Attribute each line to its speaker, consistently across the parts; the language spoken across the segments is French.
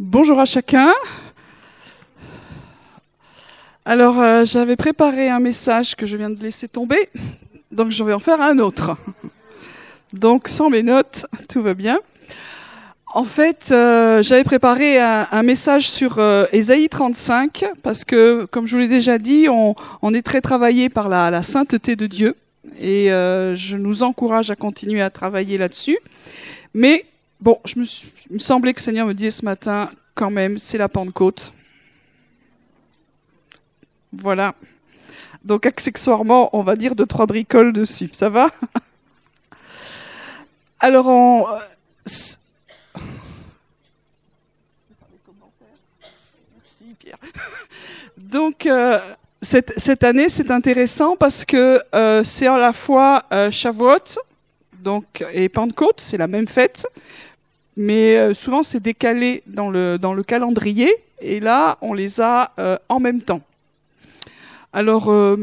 Speaker 1: Bonjour à chacun. Alors, euh, j'avais préparé un message que je viens de laisser tomber, donc je vais en faire un autre. Donc, sans mes notes, tout va bien. En fait, euh, j'avais préparé un, message sur euh, Ésaïe 35, parce que, comme je vous l'ai déjà dit, on, est très travaillé par la, sainteté de Dieu, et je nous encourage à continuer à travailler là-dessus. Mais bon, je me il me semblait que le Seigneur me disait ce matin, quand même, c'est la Pentecôte. Voilà. Donc accessoirement, on va dire deux, trois bricoles dessus. Ça va? Alors, on... Donc, euh, cette, année, c'est intéressant parce que euh, c'est à la fois euh, donc, et Pentecôte, c'est la même fête, mais euh, souvent c'est décalé dans le, calendrier, et là, on les a euh, en même temps. Alors, euh,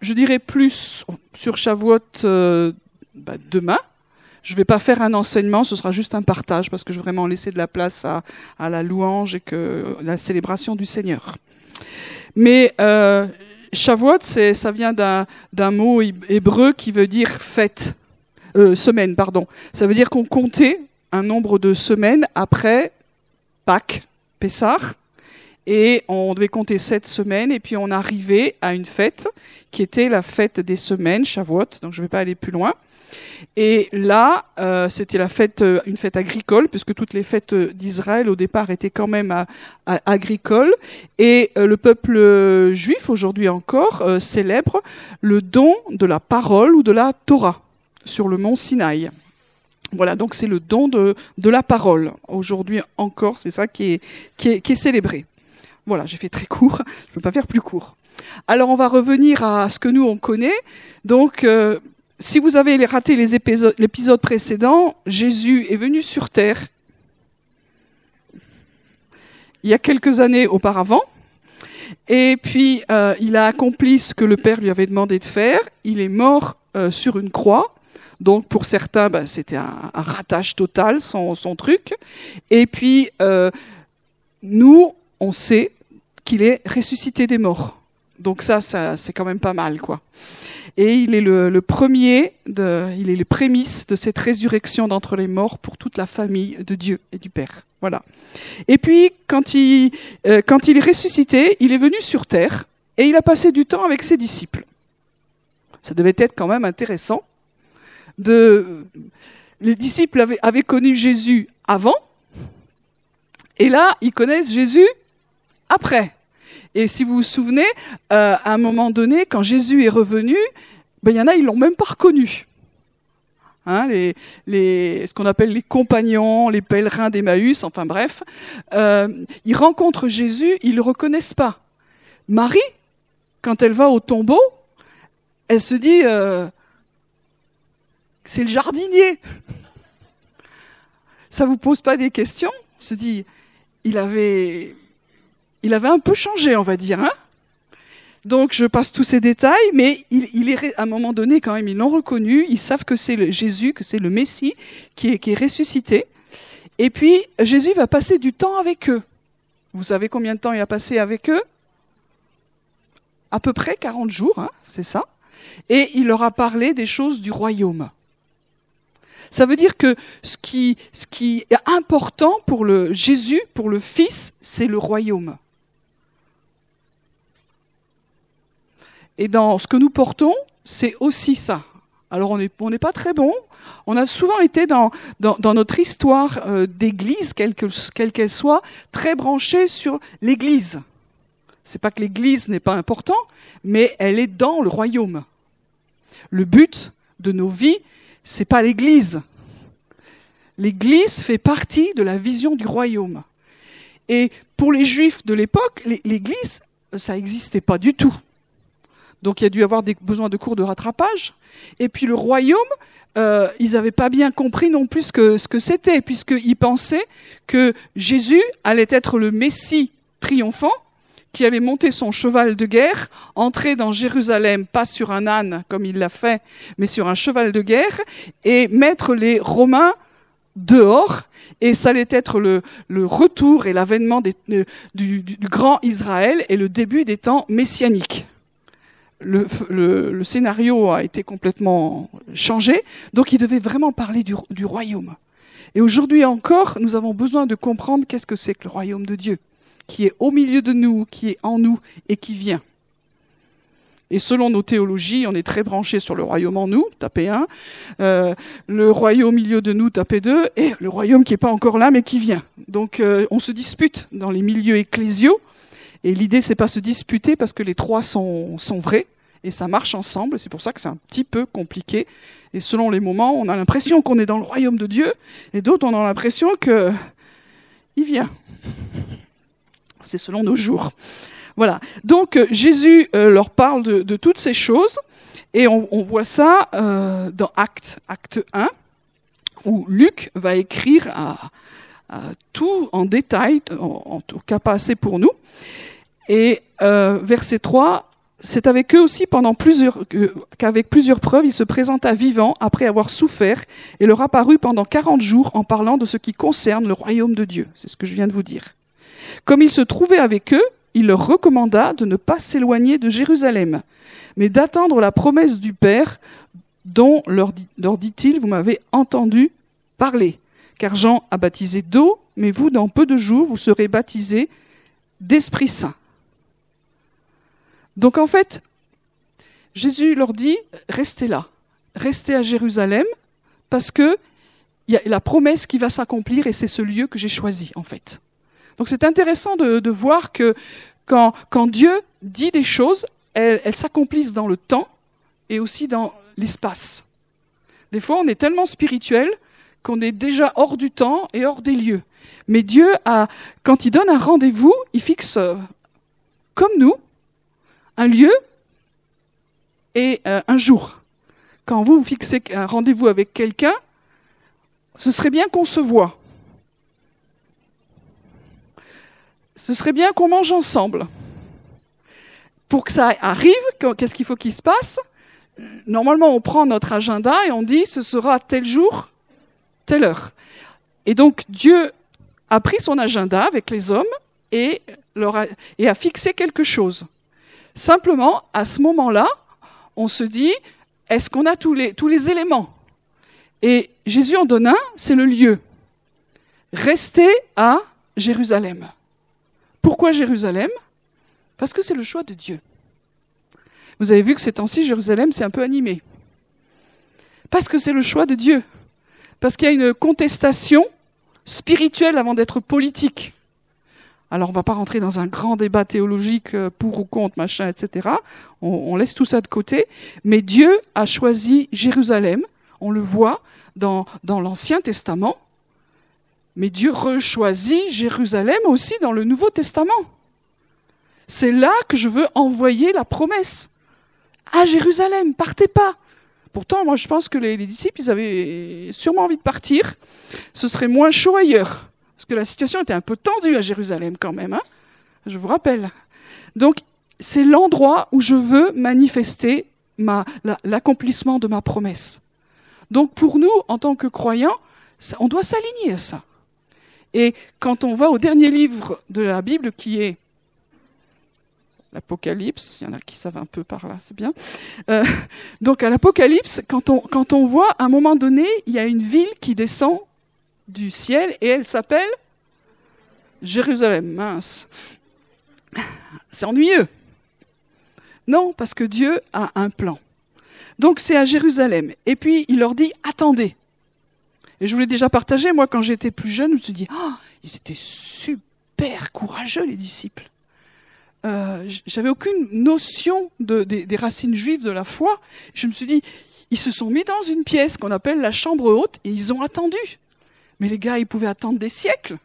Speaker 1: je dirais plus sur Shavuot bah, demain. Je ne vais pas faire un enseignement, ce sera juste un partage, parce que je veux vraiment laisser de la place à, la louange et que, la célébration du Seigneur. Mais Shavuot, ça vient d'un mot hébreu qui veut dire fête, semaine, pardon. Ça veut dire qu'on comptait un nombre de semaines après Pâques, Pessah, et on devait compter sept semaines, et puis on arrivait à une fête qui était la fête des semaines, Shavuot, donc je ne vais pas aller plus loin. Et là, euh, c'était la fête, euh, une fête agricole, puisque toutes les fêtes d'Israël au départ étaient quand même agricoles. Et euh, le peuple juif, aujourd'hui encore, célèbre le don de la parole ou de la Torah sur le mont Sinaï. Voilà, donc c'est le don de, la parole. Aujourd'hui encore, c'est ça qui est, célébré. Voilà, j'ai fait très court, je ne peux pas faire plus court. Alors on va revenir à ce que nous on connaît. Donc, euh, si vous avez raté l'épisode précédent, Jésus est venu sur terre il y a quelques années auparavant. Et puis, euh, il a accompli ce que le Père lui avait demandé de faire. Il est mort euh, sur une croix donc pour certains, ben, c'était un, ratage total, son, truc. Et puis, euh, nous, on sait qu'il est ressuscité des morts. Donc ça, c'est quand même pas mal, quoi. Et il est le, premier, il est les prémices de cette résurrection d'entre les morts pour toute la famille de Dieu et du Père. Voilà. Et puis, quand il, euh, quand il est ressuscité, il est venu sur terre et il a passé du temps avec ses disciples. Ça devait être quand même intéressant Les disciples avaient, connu Jésus avant, et là, ils connaissent Jésus après. Et si vous vous souvenez, euh, à un moment donné, quand Jésus est revenu, ben, il y en a, ils l'ont même pas reconnu. Hein, les, ce qu'on appelle les compagnons, les pèlerins d'Emmaüs, enfin bref, euh, ils rencontrent Jésus, ils le reconnaissent pas. Marie, quand elle va au tombeau, elle se dit, euh, c'est le jardinier. Ça vous pose pas des questions? On se dit, il avait, il avait un peu changé, on va dire. Hein? Donc je passe tous ces détails, mais il, est à un moment donné quand même, ils l'ont reconnu, ils savent que c'est Jésus, que c'est le Messie qui est, qui est ressuscité. Et puis Jésus va passer du temps avec eux. Vous savez combien de temps il a passé avec eux? À peu près 40 jours, hein, c'est ça? Et il leur a parlé des choses du royaume. Ça veut dire que ce qui, est important pour le Jésus, pour le Fils, c'est le royaume. Et dans ce que nous portons, c'est aussi ça. Alors on n'est pas très bon. On a souvent été dans, notre histoire euh, d'Église, quelle qu'elle soit, très branchée sur l'Église. C'est pas que l'Église n'est pas important, mais elle est dans le royaume. Le but de nos vies, c'est pas l'Église. L'Église fait partie de la vision du royaume. Et pour les Juifs de l'époque, l'Église, ça n'existait pas du tout. Donc il y a dû avoir des besoins de cours de rattrapage. Et puis le royaume, euh, ils n'avaient pas bien compris non plus que, ce que c'était, puisqu'ils pensaient que Jésus allait être le Messie triomphant qui allait monter son cheval de guerre, entrer dans Jérusalem, pas sur un âne comme il l'a fait, mais sur un cheval de guerre, et mettre les Romains dehors, et ça allait être le, retour et l'avènement du, du, grand Israël et le début des temps messianiques. Le, le, scénario a été complètement changé, donc il devait vraiment parler du, du royaume. Et aujourd'hui encore, nous avons besoin de comprendre qu'est-ce que c'est que le royaume de Dieu, qui est au milieu de nous, qui est en nous et qui vient. Et selon nos théologies, on est très branché sur le royaume en nous, tapez 1, euh, le royaume au milieu de nous, tapez 2, et le royaume qui n'est pas encore là, mais qui vient. Donc euh, on se dispute dans les milieux ecclésiaux, et l'idée, c'est pas se disputer parce que les trois sont, sont vrais, et ça marche ensemble, c'est pour ça que c'est un petit peu compliqué. Et selon les moments, on a l'impression qu'on est dans le royaume de Dieu, et d'autres, on a l'impression que il vient. C'est selon nos jours. Voilà. Donc euh, Jésus euh, leur parle de, toutes ces choses et on, voit ça euh, dans Acte, Acte 1, où Luc va écrire à, tout en détail, en, tout cas pas assez pour nous. Et verset 3, c'est avec eux aussi pendant plusieurs, qu'avec plusieurs preuves, il se présenta vivant après avoir souffert et leur apparut pendant 40 jours en parlant de ce qui concerne le royaume de Dieu. C'est ce que je viens de vous dire. Comme il se trouvait avec eux, il leur recommanda de ne pas s'éloigner de Jérusalem, mais d'attendre la promesse du Père dont, leur, dit-il, vous m'avez entendu parler. Car Jean a baptisé d'eau, mais vous, dans peu de jours, vous serez baptisés d'Esprit Saint. Donc en fait, Jésus leur dit, restez là, restez à Jérusalem, parce que il y a la promesse qui va s'accomplir et c'est ce lieu que j'ai choisi en fait. Donc c'est intéressant de, voir que quand, Dieu dit des choses, elles, s'accomplissent dans le temps et aussi dans l'espace. Des fois, on est tellement spirituel qu'on est déjà hors du temps et hors des lieux. Mais Dieu, quand il donne un rendez-vous, il fixe, euh, comme nous, un lieu et euh, un jour. Quand vous, vous fixez un rendez-vous avec quelqu'un, ce serait bien qu'on se voit. Ce serait bien qu'on mange ensemble. Pour que ça arrive, qu'est-ce qu'il faut qu'il se passe? Normalement, on prend notre agenda et on dit ce sera tel jour, telle heure. Et donc Dieu a pris son agenda avec les hommes et, leur a, fixé quelque chose. Simplement, à ce moment-là, on se dit, est-ce qu'on a tous les, tous les éléments? Et Jésus en donne un, c'est le lieu. Restez à Jérusalem. Pourquoi Jérusalem? Parce que c'est le choix de Dieu. Vous avez vu que ces temps-ci, Jérusalem, c'est un peu animé. Parce que c'est le choix de Dieu. Parce qu'il y a une contestation spirituelle avant d'être politique. Alors on ne va pas rentrer dans un grand débat théologique euh, pour ou contre, machin, etc. On, laisse tout ça de côté. Mais Dieu a choisi Jérusalem. On le voit dans l'Ancien Testament. Mais Dieu rechoisit Jérusalem aussi dans le Nouveau Testament. C'est là que je veux envoyer la promesse. À Jérusalem, partez pas. Pourtant, moi, je pense que les, disciples, ils avaient sûrement envie de partir. Ce serait moins chaud ailleurs. Parce que la situation était un peu tendue à Jérusalem quand même. Hein je vous rappelle. Donc, c'est l'endroit où je veux manifester l'accomplissement de ma promesse. Donc, pour nous, en tant que croyants, on doit s'aligner à ça. Et quand on va au dernier livre de la Bible, qui est l'Apocalypse, il y en a qui savent un peu par là, c'est bien. Euh, donc à l'Apocalypse, quand on, quand on voit à un moment donné, il y a une ville qui descend du ciel et elle s'appelle Jérusalem. Mince. C'est ennuyeux. Non, parce que Dieu a un plan. Donc c'est à Jérusalem. Et puis il leur dit, attendez, et je vous l'ai déjà partagé, moi, quand j'étais plus jeune, je me suis dit, oh, ils étaient super courageux, les disciples. Euh, J'avais aucune notion de, des, racines juives de la foi. Je me suis dit, ils se sont mis dans une pièce qu'on appelle la chambre haute et ils ont attendu. Mais les gars, ils pouvaient attendre des siècles.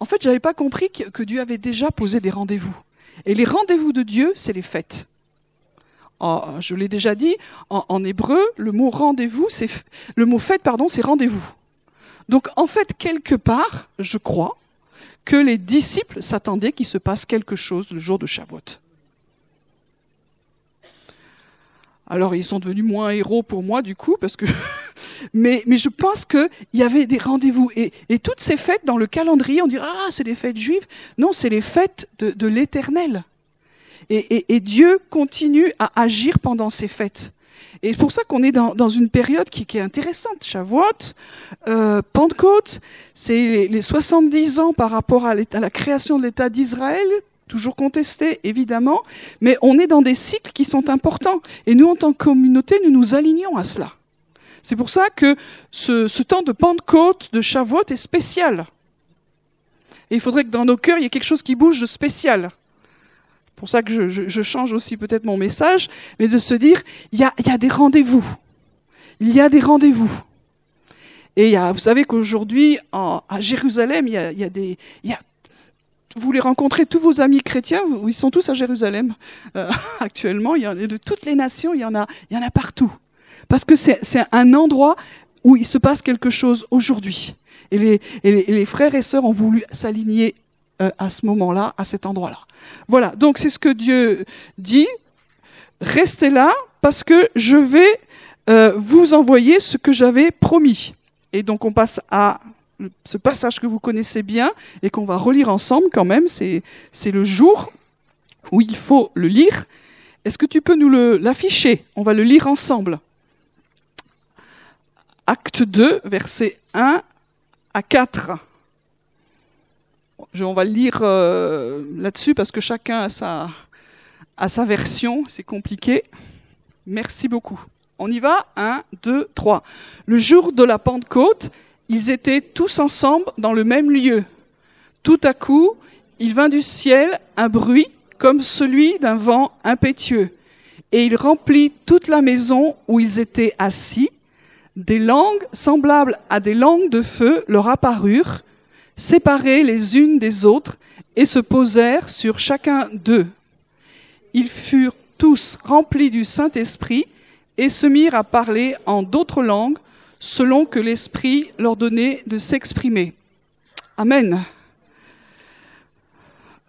Speaker 1: En fait, j'avais pas compris que Dieu avait déjà posé des rendez-vous. Et les rendez-vous de Dieu, c'est les fêtes. Je l'ai déjà dit, en, hébreu, le mot rendez-vous, c'est le mot fête, pardon, c'est rendez-vous. Donc en fait, quelque part, je crois que les disciples s'attendaient qu'il se passe quelque chose le jour de Shavuot. Alors ils sont devenus moins héros pour moi du coup, parce que Mais, je pense qu'il y avait des rendez-vous. Et, toutes ces fêtes dans le calendrier, on dirait, ah, c'est des fêtes juives. Non, c'est les fêtes de l'éternel. Et, et, et, Dieu continue à agir pendant ces fêtes. Et c'est pour ça qu'on est dans, dans, une période qui, qui est intéressante. Shavuot, euh, Pentecôte, c'est les, les, 70 ans par rapport à, à la création de l'État d'Israël, toujours contesté, évidemment, mais on est dans des cycles qui sont importants. Et nous, en tant que communauté, nous nous alignons à cela. C'est pour ça que ce, ce, temps de Pentecôte, de Shavuot, est spécial. Et il faudrait que dans nos cœurs, il y ait quelque chose qui bouge de spécial. Pour ça que je, change aussi peut-être mon message, mais de se dire, il y a, des rendez-vous. Il y a des rendez-vous. Et vous savez qu'aujourd'hui, à Jérusalem, il y a, des, vous voulez rencontrer tous vos amis chrétiens, ils sont tous à Jérusalem euh, actuellement. Il y en a de toutes les nations, il y en a, partout. Parce que c'est un endroit où il se passe quelque chose aujourd'hui. Et les, et, les, et les, frères et sœurs ont voulu s'aligner euh, à ce moment-là, à cet endroit-là. Voilà, donc c'est ce que Dieu dit. Restez là parce que je vais euh, vous envoyer ce que j'avais promis. Et donc on passe à ce passage que vous connaissez bien et qu'on va relire ensemble quand même. C'est le jour où il faut le lire. Est-ce que tu peux nous l'afficher? On va le lire ensemble. Acte 2, versets 1 à 4. Je, on va lire euh, là-dessus parce que chacun a sa, a sa version. C'est compliqué. Merci beaucoup. On y va 1, 2, 3. Le jour de la Pentecôte, ils étaient tous ensemble dans le même lieu. Tout à coup, il vint du ciel un bruit comme celui d'un vent impétueux, et il remplit toute la maison où ils étaient assis. Des langues semblables à des langues de feu leur apparurent, séparées les unes des autres, et se posèrent sur chacun d'eux. Ils furent tous remplis du Saint-Esprit et se mirent à parler en d'autres langues selon que l'Esprit leur donnait de s'exprimer. Amen.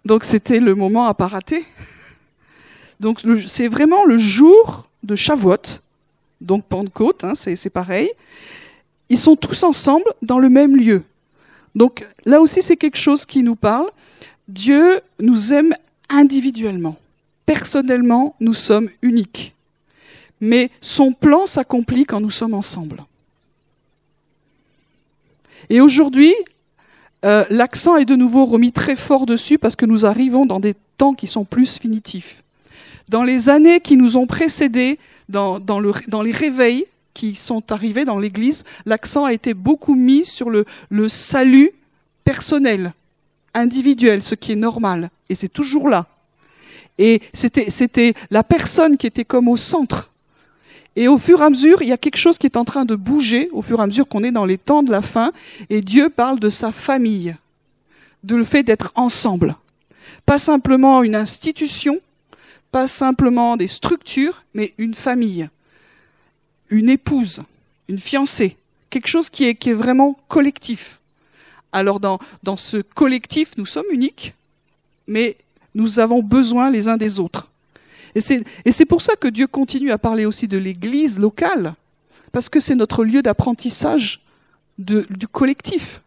Speaker 1: Donc c'était le moment à pas rater. Donc c'est vraiment le jour de Shavuot, donc Pentecôte, hein, c'est pareil. Ils sont tous ensemble dans le même lieu. Donc là aussi c'est quelque chose qui nous parle. Dieu nous aime individuellement. Personnellement, nous sommes uniques. Mais son plan s'accomplit quand nous sommes ensemble. Et aujourd'hui, euh, l'accent est de nouveau remis très fort dessus parce que nous arrivons dans des temps qui sont plus finitifs. Dans les années qui nous ont précédés, dans, dans, le, dans les réveils qui sont arrivés dans l'Église, l'accent a été beaucoup mis sur le, salut personnel, individuel, ce qui est normal. Et c'est toujours là. Et c'était la personne qui était comme au centre et au fur et à mesure, il y a quelque chose qui est en train de bouger, au fur et à mesure qu'on est dans les temps de la fin, et Dieu parle de sa famille, de le fait d'être ensemble. Pas simplement une institution, pas simplement des structures, mais une famille, une épouse, une fiancée, quelque chose qui est, vraiment collectif. Alors dans, dans ce collectif, nous sommes uniques, mais nous avons besoin les uns des autres. Et c'est pour ça que Dieu continue à parler aussi de l'Église locale, parce que c'est notre lieu d'apprentissage du collectif.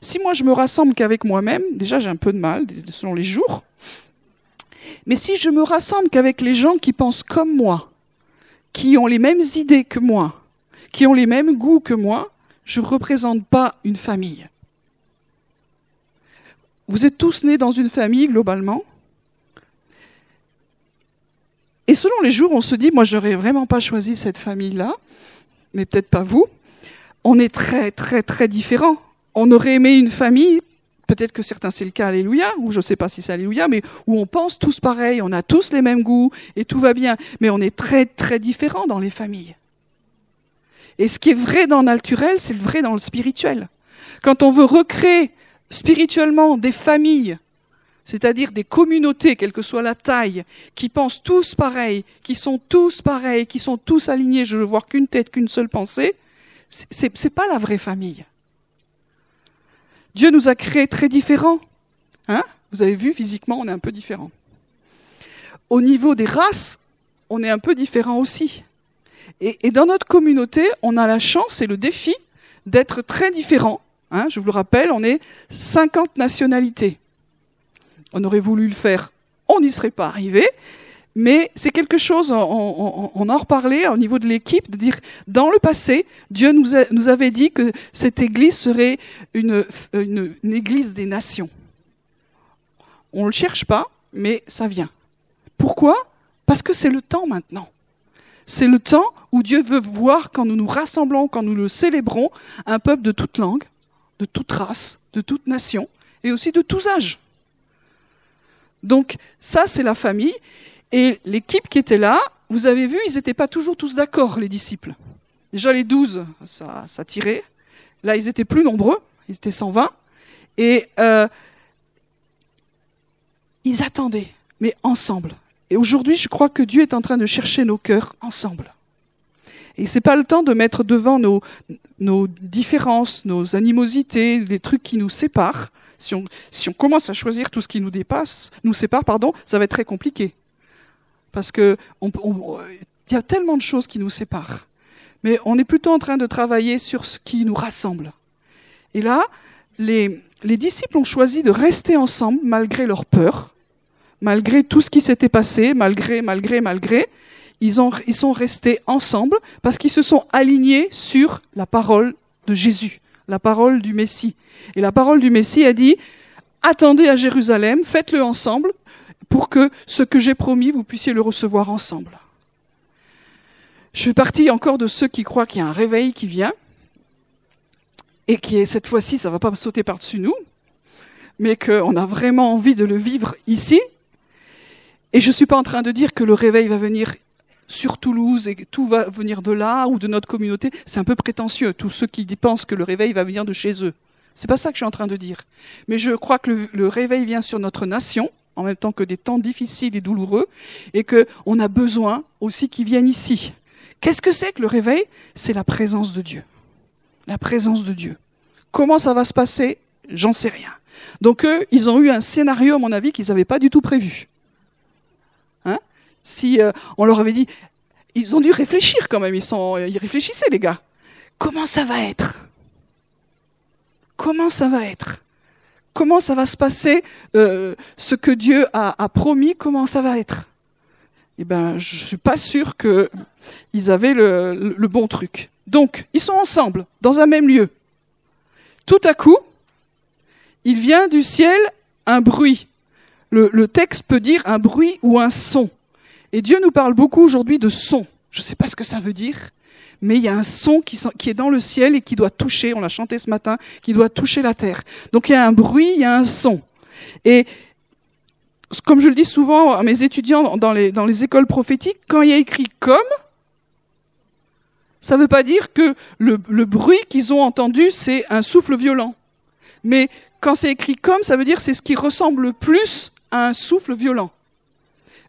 Speaker 1: Si moi je me rassemble qu'avec moi-même, déjà j'ai un peu de mal selon les jours, mais si je me rassemble qu'avec les gens qui pensent comme moi, qui ont les mêmes idées que moi, qui ont les mêmes goûts que moi, je ne représente pas une famille. Vous êtes tous nés dans une famille globalement, et selon les jours, on se dit, moi, j'aurais vraiment pas choisi cette famille-là, mais peut-être pas vous. On est très, très, très différents. On aurait aimé une famille, peut-être que certains c'est le cas, alléluia, ou je sais pas si c'est alléluia, mais où on pense tous pareil, on a tous les mêmes goûts et tout va bien. Mais on est très, très différents dans les familles. Et ce qui est vrai dans le naturel, c'est le vrai dans le spirituel. Quand on veut recréer spirituellement des familles c'est-à-dire des communautés, quelle que soit la taille, qui pensent tous pareil, qui sont tous pareils, qui sont tous alignés, je ne veux voir qu'une tête, qu'une seule pensée, c'est n'est pas la vraie famille. Dieu nous a créés très différents. Hein? Vous avez vu, physiquement, on est un peu différents. Au niveau des races, on est un peu différents aussi. Et, dans notre communauté, on a la chance et le défi d'être très différents. Hein? je vous le rappelle, on est 50 nationalités. On aurait voulu le faire, on n'y serait pas arrivé. Mais c'est quelque chose, on, en reparlait au niveau de l'équipe, de dire, dans le passé, Dieu nous, nous avait dit que cette Église serait une, une, une Église des nations. On ne le cherche pas, mais ça vient. Pourquoi? Parce que c'est le temps maintenant. C'est le temps où Dieu veut voir, quand nous nous rassemblons, quand nous le célébrons, un peuple de toute langue, de toute race, de toute nation, et aussi de tous âges. Donc ça, c'est la famille. Et l'équipe qui était là, vous avez vu, ils n'étaient pas toujours tous d'accord, les disciples. Déjà les douze, ça, tirait. Là, ils étaient plus nombreux, ils étaient 120. Et euh, ils attendaient, mais ensemble. Et aujourd'hui, je crois que Dieu est en train de chercher nos cœurs ensemble. Et ce n'est pas le temps de mettre devant nos, nos, différences, nos animosités, les trucs qui nous séparent. Si on, si on commence à choisir tout ce qui nous dépasse, nous sépare, pardon, ça va être très compliqué. Parce que il y a tellement de choses qui nous séparent. Mais on est plutôt en train de travailler sur ce qui nous rassemble. Et là, les, les disciples ont choisi de rester ensemble malgré leur peur, malgré tout ce qui s'était passé, malgré, malgré, malgré, ils sont restés ensemble parce qu'ils se sont alignés sur la parole de Jésus, la parole du Messie. Et la parole du Messie a dit, attendez à Jérusalem, faites-le ensemble pour que ce que j'ai promis, vous puissiez le recevoir ensemble. Je fais partie encore de ceux qui croient qu'il y a un réveil qui vient et qui cette fois-ci, ça ne va pas sauter par-dessus nous, mais qu'on a vraiment envie de le vivre ici, et je ne suis pas en train de dire que le réveil va venir sur Toulouse et que tout va venir de là ou de notre communauté. C'est un peu prétentieux, tous ceux qui pensent que le réveil va venir de chez eux. C'est pas ça que je suis en train de dire. Mais je crois que le, réveil vient sur notre nation, en même temps que des temps difficiles et douloureux, et qu'on a besoin aussi qu'ils viennent ici. Qu'est-ce que c'est que le réveil? C'est la présence de Dieu. La présence de Dieu. Comment ça va se passer? J'en sais rien. Donc eux, ils ont eu un scénario, à mon avis, qu'ils n'avaient pas du tout prévu si euh, on leur avait dit, ils ont dû réfléchir quand même, ils, sont, euh, ils réfléchissaient les gars. Comment ça va être? Comment ça va être? Comment ça va se passer euh, Ce que Dieu a, promis, comment ça va être? Eh bien, je ne suis pas sûr qu'ils avaient le, le bon truc. Donc, ils sont ensemble, dans un même lieu. Tout à coup, il vient du ciel un bruit. le, texte peut dire un bruit ou un son. Et Dieu nous parle beaucoup aujourd'hui de son. Je ne sais pas ce que ça veut dire, mais il y a un son qui, est dans le ciel et qui doit toucher, on l'a chanté ce matin, qui doit toucher la terre. Donc il y a un bruit, il y a un son. Et comme je le dis souvent à mes étudiants dans les, écoles prophétiques, quand il y a écrit comme, ça ne veut pas dire que le, bruit qu'ils ont entendu, c'est un souffle violent. Mais quand c'est écrit comme, ça veut dire c'est ce qui ressemble le plus à un souffle violent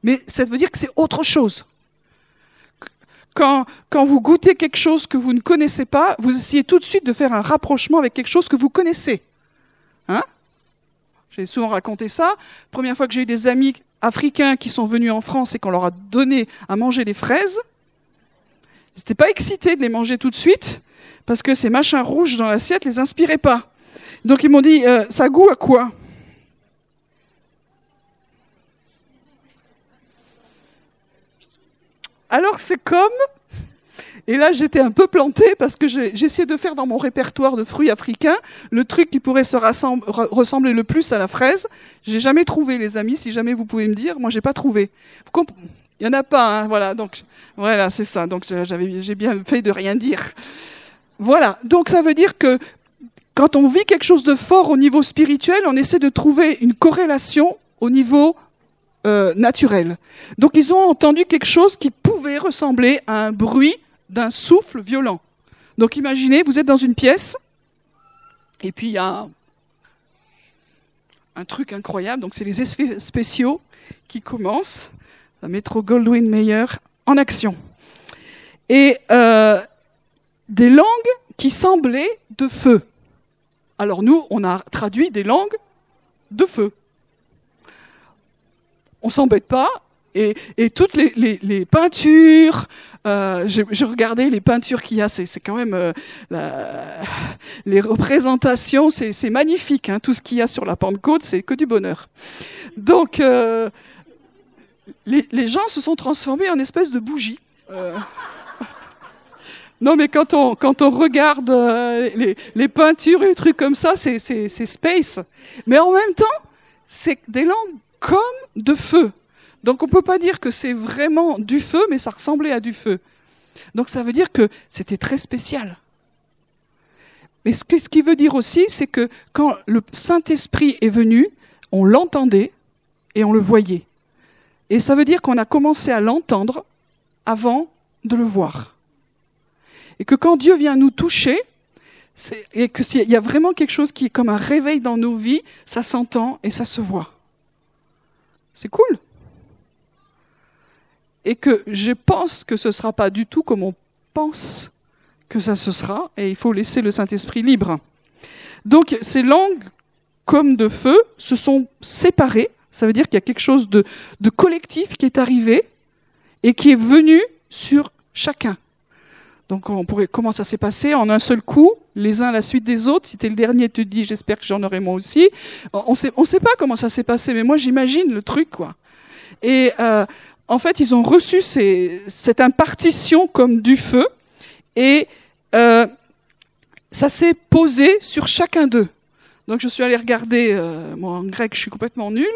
Speaker 1: mais ça veut dire que c'est autre chose. Quand, quand, vous goûtez quelque chose que vous ne connaissez pas, vous essayez tout de suite de faire un rapprochement avec quelque chose que vous connaissez. Hein? J'ai souvent raconté ça. Première fois que j'ai eu des amis africains qui sont venus en France et qu'on leur a donné à manger des fraises, ils n'étaient pas excités de les manger tout de suite parce que ces machins rouges dans l'assiette les inspiraient pas. Donc ils m'ont dit, euh, ça goûte à quoi? Alors c'est comme... Et là, j'étais un peu plantée parce que essayé de faire dans mon répertoire de fruits africains le truc qui pourrait se ressembler le plus à la fraise. J'ai jamais trouvé, les amis, si jamais vous pouvez me dire. Moi, j'ai pas trouvé. Il y en a pas, hein, voilà. Donc voilà, c'est ça. Donc j'ai bien fait de rien dire. Voilà. Donc ça veut dire que quand on vit quelque chose de fort au niveau spirituel, on essaie de trouver une corrélation au niveau euh, naturel. Donc ils ont entendu quelque chose qui ressembler à un bruit d'un souffle violent. Donc imaginez, vous êtes dans une pièce, et puis il y a un, truc incroyable, donc c'est les effets spéciaux qui commencent, la métro Goldwyn Mayer en action. Et euh, des langues qui semblaient de feu. Alors nous, on a traduit des langues de feu on s'embête pas, Et, toutes les, peintures, euh, j'ai regardé les peintures qu'il y a, c'est quand même euh, les représentations, c'est magnifique. Hein, tout ce qu'il y a sur la Pentecôte, c'est que du bonheur. Donc, euh, les, gens se sont transformés en espèce de bougies. Euh, non, mais quand on, quand on regarde les, peintures et les trucs comme ça, c'est space. Mais en même temps, c'est des langues comme de feu. Donc on ne peut pas dire que c'est vraiment du feu, mais ça ressemblait à du feu. Donc ça veut dire que c'était très spécial. Mais ce, qui veut dire aussi, c'est que quand le Saint-Esprit est venu, on l'entendait et on le voyait. Et ça veut dire qu'on a commencé à l'entendre avant de le voir. Et que quand Dieu vient nous toucher, et qu'il y a vraiment quelque chose qui est comme un réveil dans nos vies, ça s'entend et ça se voit. C'est cool. Et que je pense que ce ne sera pas du tout comme on pense que ça se sera, et il faut laisser le Saint-Esprit libre. Donc ces langues, comme de feu, se sont séparées. Ça veut dire qu'il y a quelque chose de, de collectif qui est arrivé et qui est venu sur chacun. Donc on pourrait, comment ça s'est passé? En un seul coup, les uns à la suite des autres. Si tu es le dernier, tu te dis j'espère que j'en aurai moi aussi. On sait, on sait pas comment ça s'est passé, mais moi j'imagine le truc quoi. Et euh, en fait, ils ont reçu cette impartition comme du feu, et euh, ça s'est posé sur chacun d'eux. Donc je suis allé regarder, euh, moi en grec je suis complètement nulle,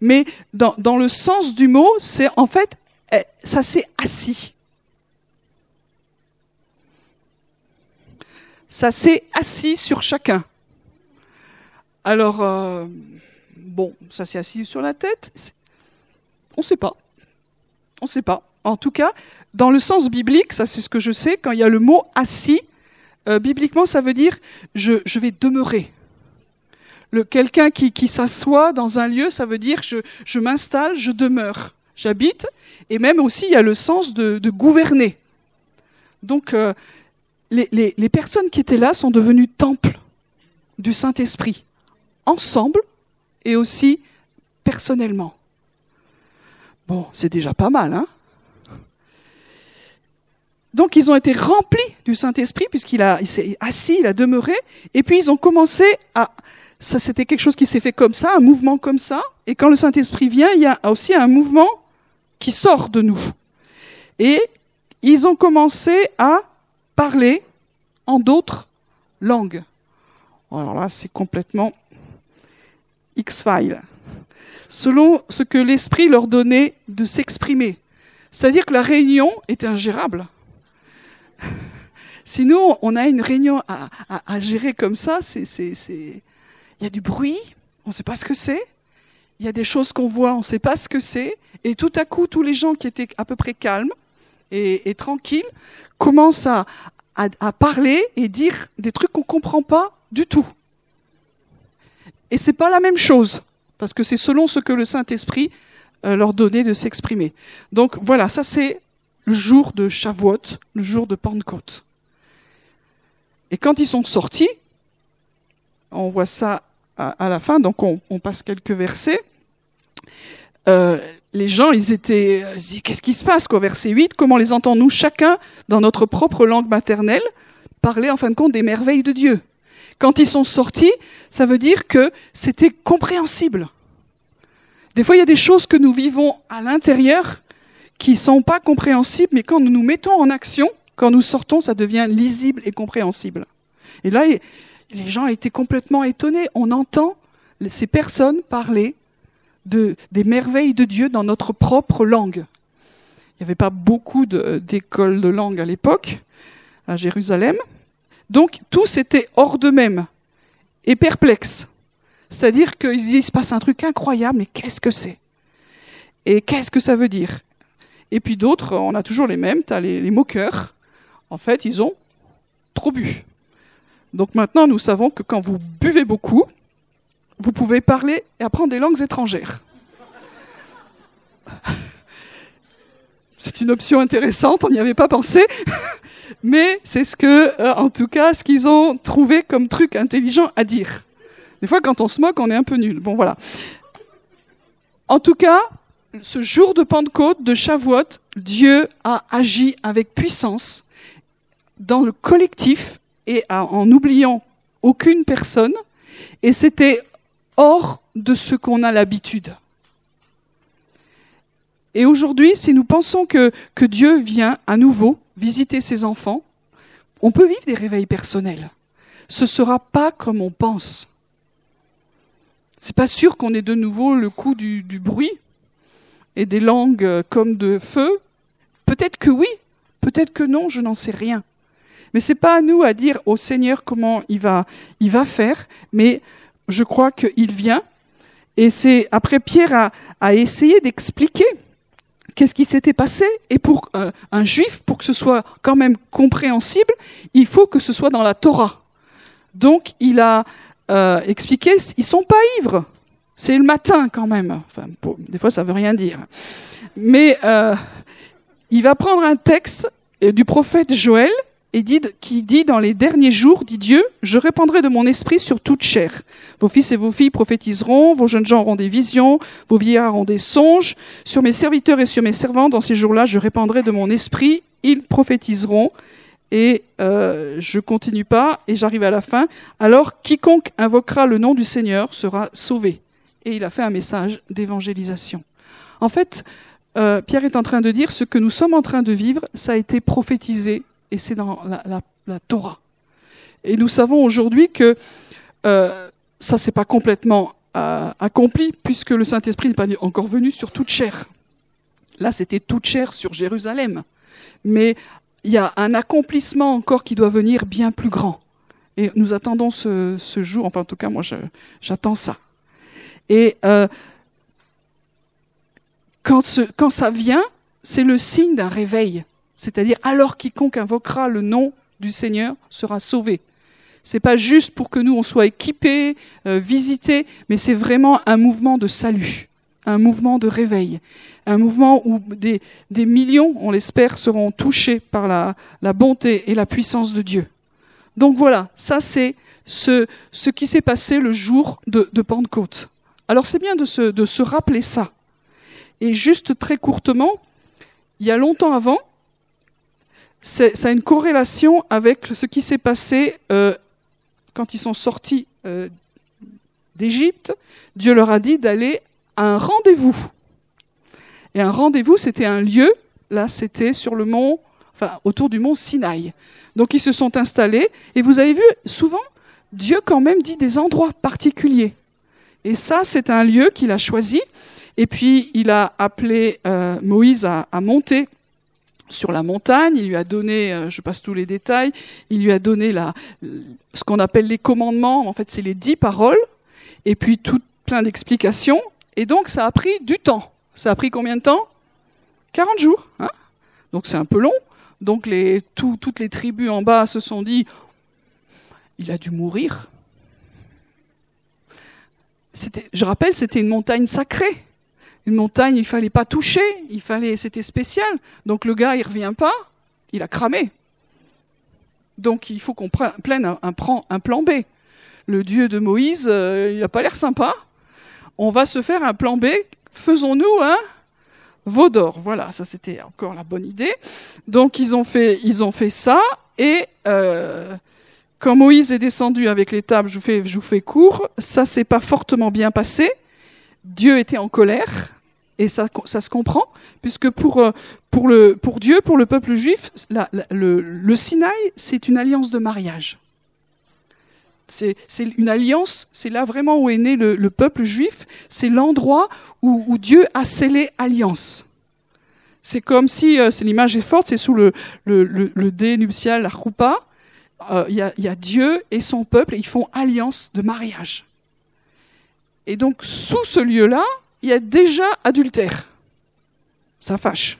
Speaker 1: mais dans, dans le sens du mot, c'est en fait, eh, ça s'est assis. ça s'est assis sur chacun. Alors, euh, bon, ça s'est assis sur la tête. On ne sait pas. On ne sait pas. En tout cas, dans le sens biblique, ça c'est ce que je sais, quand il y a le mot assis, euh, bibliquement ça veut dire je, vais demeurer. Quelqu'un qui, s'assoit dans un lieu, ça veut dire je, m'installe, je demeure, j'habite. Et même aussi, il y a le sens de, de gouverner. Donc, euh, les, personnes qui étaient là sont devenues temples du Saint-Esprit, ensemble et aussi personnellement. Bon, c'est déjà pas mal, hein donc ils ont été remplis du Saint-Esprit puisqu'il a, s'est assis, il a demeuré, et puis ils ont commencé à, ça c'était quelque chose qui s'est fait comme ça, un mouvement comme ça, et quand le Saint-Esprit vient, il y a aussi un mouvement qui sort de nous. Et ils ont commencé à parler en d'autres langues. Alors là, c'est complètement X-File. Selon ce que l'esprit leur donnait de s'exprimer. C'est-à-dire que la réunion était ingérable. Sinon, on a une réunion à, gérer comme ça, c'est, il y a du bruit, on ne sait pas ce que c'est. Il y a des choses qu'on voit, on ne sait pas ce que c'est. Et tout à coup, tous les gens qui étaient à peu près calmes et, tranquilles commencent à, parler et dire des trucs qu'on ne comprend pas du tout. Et c'est pas la même chose, parce que c'est selon ce que le Saint-Esprit euh, leur donnait de s'exprimer. Donc voilà, ça c'est le jour de Shavuot, le jour de Pentecôte. Et quand ils sont sortis, on voit ça à, la fin, donc on, passe quelques versets. Euh, les gens, ils étaient, euh, qu'est-ce qui se passe qu'au verset 8 Comment les entendons-nous chacun dans notre propre langue maternelle parler en fin de compte des merveilles de Dieu? Quand ils sont sortis, ça veut dire que c'était compréhensible. Des fois, il y a des choses que nous vivons à l'intérieur qui ne sont pas compréhensibles, mais quand nous nous mettons en action, quand nous sortons, ça devient lisible et compréhensible. Et là, les gens étaient complètement étonnés. On entend ces personnes parler des merveilles de Dieu dans notre propre langue. Il n'y avait pas beaucoup d'écoles de, langue à l'époque, à Jérusalem. Donc tous étaient hors d'eux-mêmes et perplexes. C'est-à-dire qu'il se passe un truc incroyable, mais qu'est-ce que c'est? Et qu'est-ce que ça veut dire? Et puis d'autres, on a toujours les mêmes, tu as les moqueurs. En fait, ils ont trop bu. Donc maintenant, nous savons que quand vous buvez beaucoup, vous pouvez parler et apprendre des langues étrangères. C'est une option intéressante, on n'y avait pas pensé, mais c'est ce que, euh, en tout cas, ce qu'ils ont trouvé comme truc intelligent à dire. Des fois, quand on se moque, on est un peu nul. Bon, voilà. En tout cas, ce jour de Pentecôte, de Shavuot, Dieu a agi avec puissance dans le collectif et en n'oubliant aucune personne. Et c'était hors de ce qu'on a l'habitude. Et aujourd'hui, si nous pensons que, Dieu vient à nouveau visiter ses enfants, on peut vivre des réveils personnels. Ce ne sera pas comme on pense. C'est pas sûr qu'on ait de nouveau le coup du, bruit et des langues euh, comme de feu. Peut-être que oui, peut-être que non, je n'en sais rien. Mais c'est pas à nous à dire au Seigneur comment il va, il va faire, mais je crois qu'il vient. Et c'est après Pierre a, a essayé d'expliquer qu'est-ce qui s'était passé. Et pour un, un, juif, pour que ce soit quand même compréhensible, il faut que ce soit dans la Torah. Donc il a euh, expliqué, ils sont pas ivres. C'est le matin quand même. Enfin, des fois, ça veut rien dire. Mais euh, il va prendre un texte euh, du prophète Joël et dit, qui dit dans les derniers jours, dit Dieu, je répandrai de mon esprit sur toute chair. Vos fils et vos filles prophétiseront, vos jeunes gens auront des visions, vos vieillards auront des songes. Sur mes serviteurs et sur mes servantes, dans ces jours-là, je répandrai de mon esprit, ils prophétiseront. Et euh, je continue pas, et j'arrive à la fin. Alors, quiconque invoquera le nom du Seigneur sera sauvé. Et il a fait un message d'évangélisation. En fait, euh, Pierre est en train de dire ce que nous sommes en train de vivre, ça a été prophétisé et c'est dans la, Torah. Et nous savons aujourd'hui que euh, ça n'est pas complètement euh, accompli, puisque le Saint-Esprit n'est pas encore venu sur toute chair. Là, c'était toute chair sur Jérusalem. Mais il y a un accomplissement encore qui doit venir bien plus grand. Et nous attendons ce, jour, enfin en tout cas moi j'attends ça. Et euh, quand, quand ça vient, c'est le signe d'un réveil. C'est-à-dire, alors quiconque invoquera le nom du Seigneur sera sauvé. C'est pas juste pour que nous on soit équipés, euh, visités, mais c'est vraiment un mouvement de salut, un mouvement de réveil, un mouvement où des, millions, on l'espère, seront touchés par la, bonté et la puissance de Dieu. Donc voilà, ça c'est ce, qui s'est passé le jour de, Pentecôte. Alors c'est bien se, de se rappeler ça. Et juste très courtement, il y a longtemps avant, ça a une corrélation avec ce qui s'est passé euh, quand ils sont sortis euh, d'Égypte. Dieu leur a dit d'aller à un rendez-vous. Et un rendez-vous, c'était un lieu, là c'était sur le mont, enfin autour du mont Sinaï. Donc ils se sont installés, et vous avez vu, souvent, Dieu quand même dit des endroits particuliers. Et ça, c'est un lieu qu'il a choisi. Et puis, il a appelé euh, Moïse à, à monter sur la montagne, il lui a donné, euh, je passe tous les détails, il lui a donné ce qu'on appelle les commandements, en fait c'est les dix paroles, et puis tout plein d'explications, et donc ça a pris du temps. Ça a pris combien de temps? 40 jours. Hein? Donc c'est un peu long. Donc toutes les tribus en bas se sont dit, il a dû mourir. Je rappelle, c'était une montagne sacrée une montagne, il fallait pas toucher, il fallait, c'était spécial. Donc le gars, il revient pas, il a cramé. Donc il faut qu'on prenne un, plan B. Le Dieu de Moïse, euh, il n'a pas l'air sympa. On va se faire un plan B. Faisons-nous un veau d'or. Voilà, ça c'était encore la bonne idée. Donc ils ont fait, ça. Et euh, quand Moïse est descendu avec les tables, je vous fais, je court, ça s'est pas fortement bien passé. Dieu était en colère. Et ça, ça se comprend, puisque pour, euh, pour, le, pour Dieu, pour le peuple juif, le, Sinaï, c'est une alliance de mariage. C'est une alliance, c'est là vraiment où est né le, le peuple juif, c'est l'endroit où, Dieu a scellé alliance. C'est comme si, euh, l'image est forte, c'est sous le, le, le, dé nuptial, la roupa, euh, il y, y, a Dieu et son peuple, et ils font alliance de mariage. Et donc, sous ce lieu-là, il y a déjà adultère. Ça fâche.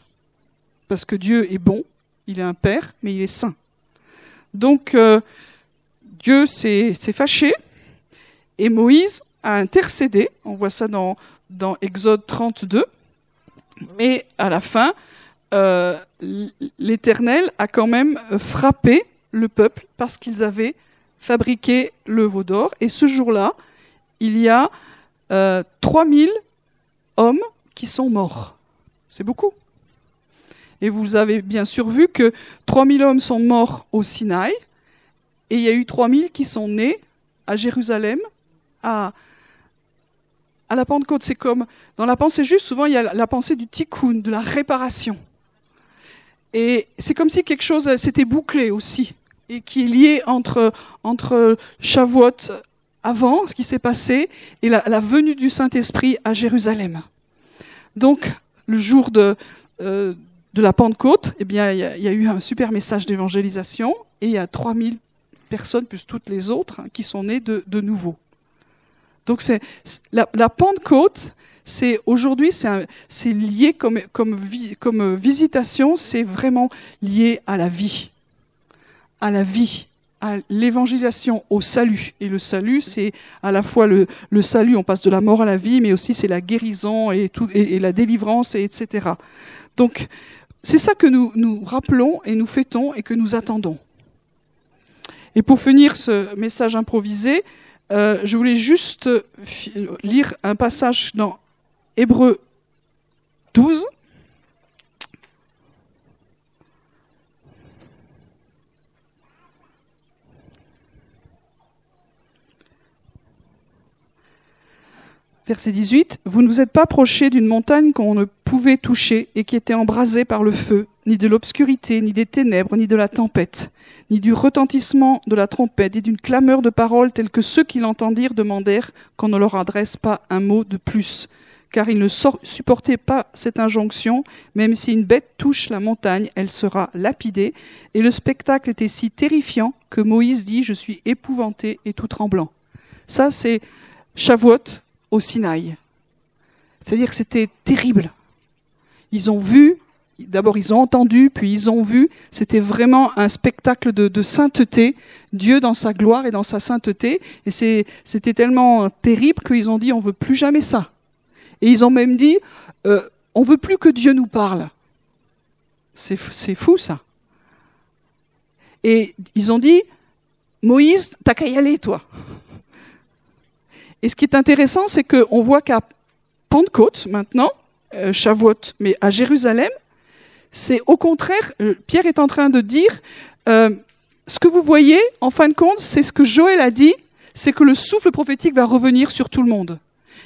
Speaker 1: Parce que Dieu est bon, il est un père, mais il est saint. Donc euh, Dieu s'est fâché et Moïse a intercédé. On voit ça dans, Exode 32. Mais à la fin, euh, l'Éternel a quand même frappé le peuple parce qu'ils avaient fabriqué le veau d'or. Et ce jour-là, il y a euh, 3000 hommes qui sont morts. C'est beaucoup. Et vous avez bien sûr vu que 3000 hommes sont morts au Sinaï, et il y a eu 3000 qui sont nés à Jérusalem, à, à la Pentecôte. C'est comme, dans la pensée juste, souvent il y a la pensée du tikkun, de la réparation. Et c'est comme si quelque chose s'était bouclé aussi, et qui est lié entre, entre Shavuot avant, ce qui s'est passé, et la, venue du Saint-Esprit à Jérusalem. Donc, le jour de, euh, la Pentecôte, eh bien, il y, a eu un super message d'évangélisation, et il y a 3000 personnes, plus toutes les autres, hein, qui sont nées de, nouveau. Donc, la, Pentecôte, c'est aujourd'hui, c'est lié comme, comme, comme visitation, c'est vraiment lié à la vie, à la vie, à l'évangélisation, au salut. Et le salut, c'est à la fois le, le, salut, on passe de la mort à la vie, mais aussi c'est la guérison et, tout, et, la délivrance, et etc. Donc, c'est ça que nous, nous rappelons et nous fêtons et que nous attendons. Et pour finir ce message improvisé, euh, je voulais juste lire un passage dans Hébreu 12. Verset 18, Vous ne vous êtes pas approchés d'une montagne qu'on ne pouvait toucher et qui était embrasée par le feu, ni de l'obscurité, ni des ténèbres, ni de la tempête, ni du retentissement de la trompette, ni d'une clameur de paroles telles que ceux qui l'entendirent demandèrent qu'on ne leur adresse pas un mot de plus, car ils ne supportaient pas cette injonction, même si une bête touche la montagne, elle sera lapidée, et le spectacle était si terrifiant que Moïse dit, je suis épouvanté et tout tremblant. Ça, c'est Shavuot, au Sinaï. C'est-à-dire que c'était terrible. Ils ont vu, d'abord ils ont entendu, puis ils ont vu, c'était vraiment un spectacle de, sainteté, Dieu dans sa gloire et dans sa sainteté, et c'était tellement terrible qu'ils ont dit on veut plus jamais ça. Et ils ont même dit euh, on veut plus que Dieu nous parle. C'est fou ça. Et ils ont dit Moïse, t'as qu'à y aller toi. Et ce qui est intéressant, c'est qu'on voit qu'à Pentecôte, maintenant, euh, mais à Jérusalem, c'est au contraire, euh, Pierre est en train de dire, euh, ce que vous voyez, en fin de compte, c'est ce que Joël a dit, c'est que le souffle prophétique va revenir sur tout le monde.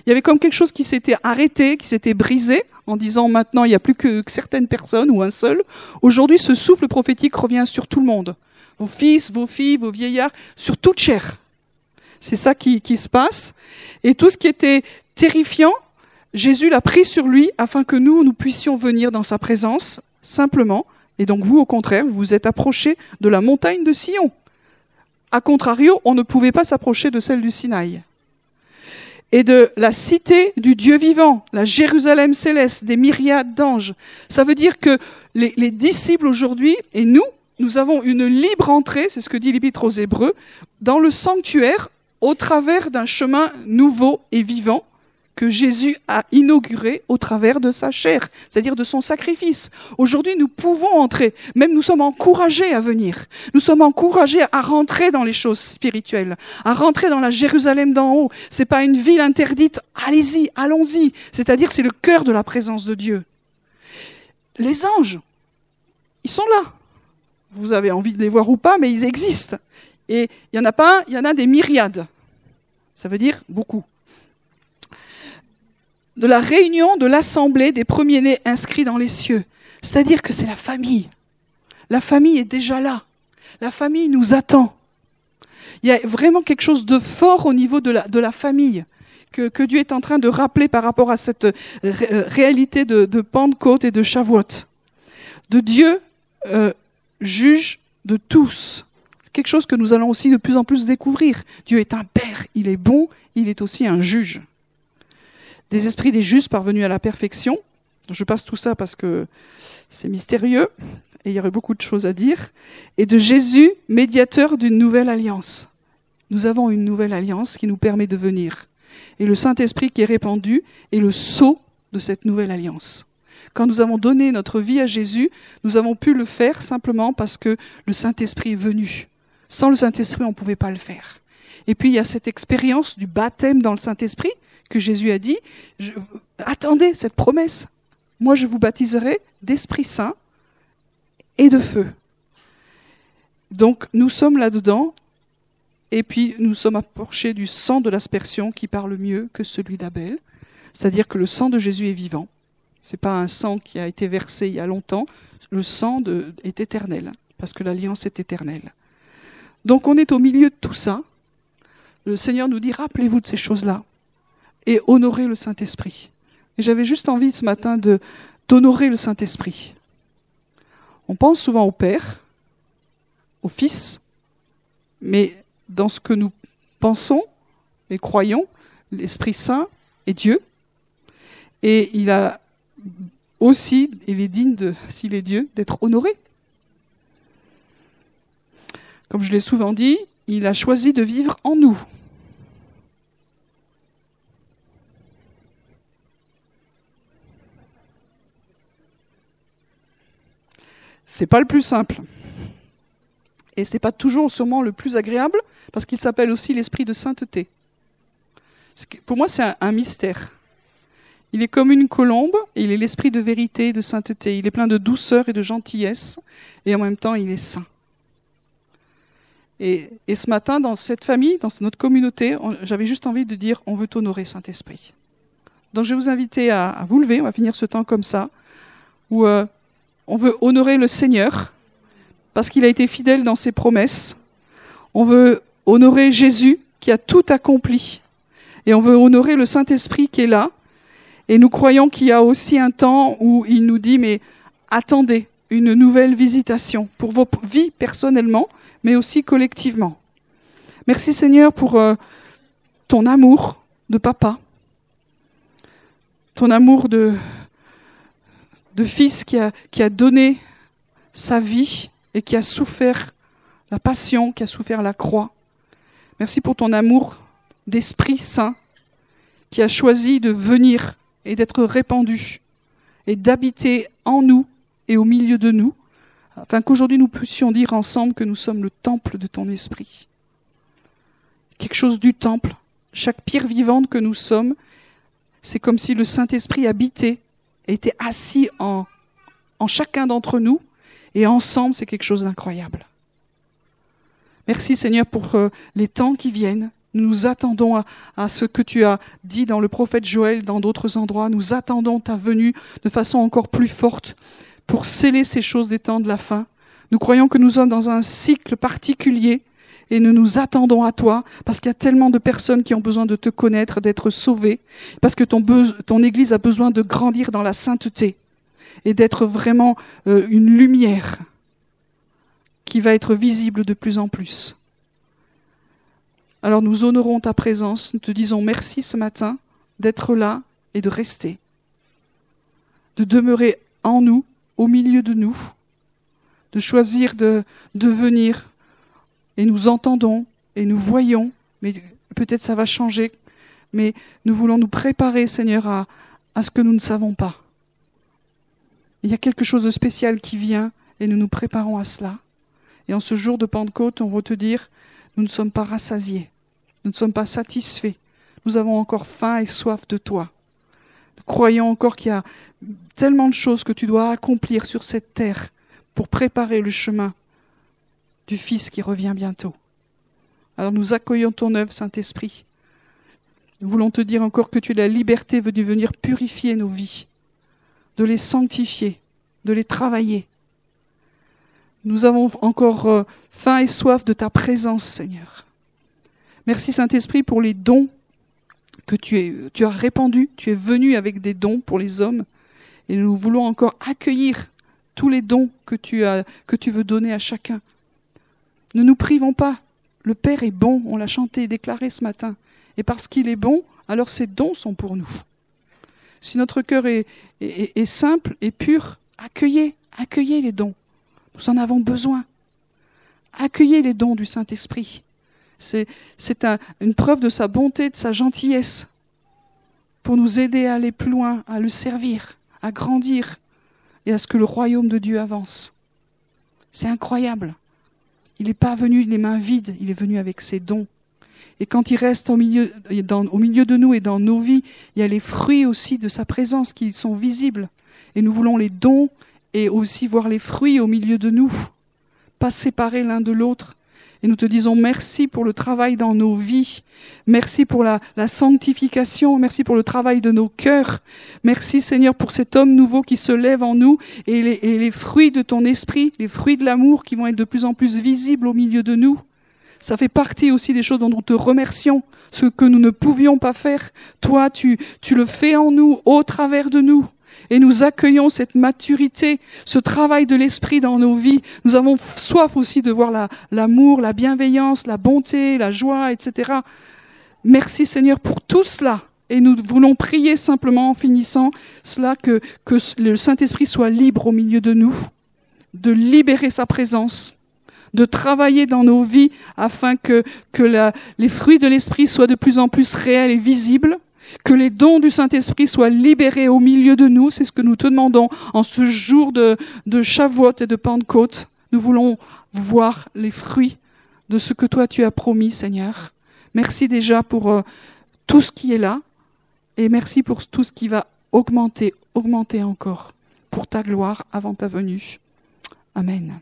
Speaker 1: Il y avait comme quelque chose qui s'était arrêté, qui s'était brisé, en disant maintenant il n'y a plus que certaines personnes ou un seul. Aujourd'hui, ce souffle prophétique revient sur tout le monde. Vos fils, vos filles, vos vieillards, sur toute chair. C'est ça qui, se passe. Et tout ce qui était terrifiant, Jésus l'a pris sur lui afin que nous, nous puissions venir dans sa présence simplement. Et donc vous, au contraire, vous vous êtes approchés de la montagne de Sion. A contrario, on ne pouvait pas s'approcher de celle du Sinaï. Et de la cité du Dieu vivant, la Jérusalem céleste, des myriades d'anges. Ça veut dire que les, les disciples aujourd'hui, et nous, nous avons une libre entrée, c'est ce que dit l'Épître aux Hébreux, dans le sanctuaire au travers d'un chemin nouveau et vivant que Jésus a inauguré au travers de sa chair, c'est-à-dire de son sacrifice. Aujourd'hui, nous pouvons entrer, même nous sommes encouragés à venir. Nous sommes encouragés à rentrer dans les choses spirituelles, à rentrer dans la Jérusalem d'en haut. C'est pas une ville interdite. Allez-y, allons-y. C'est-à-dire, c'est le cœur de la présence de Dieu. Les anges, ils sont là. Vous avez envie de les voir ou pas, mais ils existent. Et il n'y en a pas, il y en a des myriades. Ça veut dire beaucoup. De la réunion de l'assemblée des premiers-nés inscrits dans les cieux. C'est-à-dire que c'est la famille. La famille est déjà là. La famille nous attend. Il y a vraiment quelque chose de fort au niveau de la, famille que, Dieu est en train de rappeler par rapport à cette euh, réalité de, de Pentecôte et de Shavuot. De Dieu euh, juge de tous quelque chose que nous allons aussi de plus en plus découvrir. Dieu est un Père, il est bon, il est aussi un juge. Des esprits des justes parvenus à la perfection. Je passe tout ça parce que c'est mystérieux et il y aurait beaucoup de choses à dire. Et de Jésus, médiateur d'une nouvelle alliance. Nous avons une nouvelle alliance qui nous permet de venir. Et le Saint-Esprit qui est répandu est le sceau de cette nouvelle alliance. Quand nous avons donné notre vie à Jésus, nous avons pu le faire simplement parce que le Saint-Esprit est venu. Sans le Saint-Esprit, on ne pouvait pas le faire. Et puis il y a cette expérience du baptême dans le Saint-Esprit que Jésus a dit, Attendez cette promesse. Moi, je vous baptiserai d'Esprit Saint et de feu. Donc, nous sommes là-dedans, et puis nous sommes approchés du sang de l'aspersion qui parle mieux que celui d'Abel. C'est-à-dire que le sang de Jésus est vivant. Ce n'est pas un sang qui a été versé il y a longtemps. Le sang est éternel, parce que l'alliance est éternelle. Donc on est au milieu de tout ça. Le Seigneur nous dit, rappelez-vous de ces choses-là et honorez le Saint-Esprit. J'avais juste envie ce matin d'honorer le Saint-Esprit. On pense souvent au Père, au Fils, mais dans ce que nous pensons et croyons, l'Esprit Saint est Dieu. Et il a aussi, il est digne, de, s'il est Dieu, d'être honoré. Comme je l'ai souvent dit, il a choisi de vivre en nous. C'est pas le plus simple. Et c'est pas toujours sûrement le plus agréable, parce qu'il s'appelle aussi l'esprit de sainteté. Pour moi, c'est un, mystère. Il est comme une colombe, il est l'esprit de vérité et de sainteté. Il est plein de douceur et de gentillesse, et en même temps, il est saint. Et, ce matin, dans cette famille, dans notre communauté, j'avais juste envie de dire, on veut honorer Saint-Esprit. Donc je vais vous inviter à, vous lever, on va finir ce temps comme ça, où euh, on veut honorer le Seigneur, parce qu'il a été fidèle dans ses promesses. On veut honorer Jésus qui a tout accompli. Et on veut honorer le Saint-Esprit qui est là. Et nous croyons qu'il y a aussi un temps où il nous dit, mais attendez une nouvelle visitation pour vos vies personnellement, mais aussi collectivement. Merci Seigneur pour euh, ton amour de papa, ton amour de, de fils qui a, qui a donné sa vie et qui a souffert la passion, qui a souffert la croix. Merci pour ton amour d'Esprit Saint qui a choisi de venir et d'être répandu et d'habiter en nous et au milieu de nous, afin qu'aujourd'hui nous puissions dire ensemble que nous sommes le temple de ton esprit. Quelque chose du temple, chaque pierre vivante que nous sommes, c'est comme si le Saint-Esprit habitait était assis en, en chacun d'entre nous et ensemble, c'est quelque chose d'incroyable. Merci Seigneur pour euh, les temps qui viennent. Nous nous attendons à, ce que tu as dit dans le prophète Joël, dans d'autres endroits. Nous attendons ta venue de façon encore plus forte pour sceller ces choses des temps de la fin. Nous croyons que nous sommes dans un cycle particulier et nous nous attendons à toi parce qu'il y a tellement de personnes qui ont besoin de te connaître, d'être sauvées, parce que ton, Église a besoin de grandir dans la sainteté et d'être vraiment euh, une lumière qui va être visible de plus en plus. Alors nous honorons ta présence, nous te disons merci ce matin d'être là et de rester, de demeurer en nous, au milieu de nous, de choisir de, venir et nous entendons et nous voyons, mais peut-être ça va changer, mais nous voulons nous préparer, Seigneur, à, à ce que nous ne savons pas. Il y a quelque chose de spécial qui vient et nous nous préparons à cela. Et en ce jour de Pentecôte, on va te dire, nous ne sommes pas rassasiés, nous ne sommes pas satisfaits, nous avons encore faim et soif de toi. Nous croyons encore qu'il y a tellement de choses que tu dois accomplir sur cette terre pour préparer le chemin du Fils qui revient bientôt. Alors nous accueillons ton œuvre, Saint-Esprit. Nous voulons te dire encore que tu es la liberté venue venir purifier nos vies de les sanctifier, de les travailler. Nous avons encore euh, faim et soif de ta présence, Seigneur. Merci Saint-Esprit pour les dons que tu, tu as répandus. Tu es venu avec des dons pour les hommes. Et nous voulons encore accueillir tous les dons que tu, as, que tu veux donner à chacun. Ne nous privons pas. Le Père est bon, on l'a chanté et déclaré ce matin. Et parce qu'il est bon, alors ses dons sont pour nous. Si notre cœur est, simple et pur, accueillez, accueillez les dons. Nous en avons besoin. Accueillez les dons du Saint-Esprit. C'est une preuve de sa bonté, de sa gentillesse, pour nous aider à aller plus loin, à le servir, à grandir et à ce que le royaume de Dieu avance. C'est incroyable. Il n'est pas venu les mains vides, il est venu avec ses dons. Et quand il reste au milieu, au milieu de nous et dans nos vies, il y a les fruits aussi de sa présence qui sont visibles. Et nous voulons les dons et aussi voir les fruits au milieu de nous, pas séparés l'un de l'autre. Et nous te disons merci pour le travail dans nos vies. Merci pour la, sanctification. Merci pour le travail de nos cœurs. Merci Seigneur pour cet homme nouveau qui se lève en nous et les, et les fruits de ton esprit, les fruits de l'amour qui vont être de plus en plus visibles au milieu de nous. Ça fait partie aussi des choses dont nous te remercions, ce que nous ne pouvions pas faire. Toi, tu le fais en nous, au travers de nous et nous accueillons cette maturité, ce travail de l'esprit dans nos vies. Nous avons soif aussi de voir l'amour, la, bienveillance, la bonté, la joie, etc. Merci Seigneur pour tout cela. Et nous voulons prier simplement en finissant cela que, le Saint-Esprit soit libre au milieu de nous, de libérer sa présence, de travailler dans nos vies afin que, les fruits de l'Esprit soient de plus en plus réels et visibles que les dons du Saint-Esprit soient libérés au milieu de nous. C'est ce que nous te demandons en ce jour de, de et de Pentecôte. Nous voulons voir les fruits de ce que toi tu as promis, Seigneur. Merci déjà pour euh, tout ce qui est là et merci pour tout ce qui va augmenter, augmenter encore pour ta gloire avant ta venue. Amen.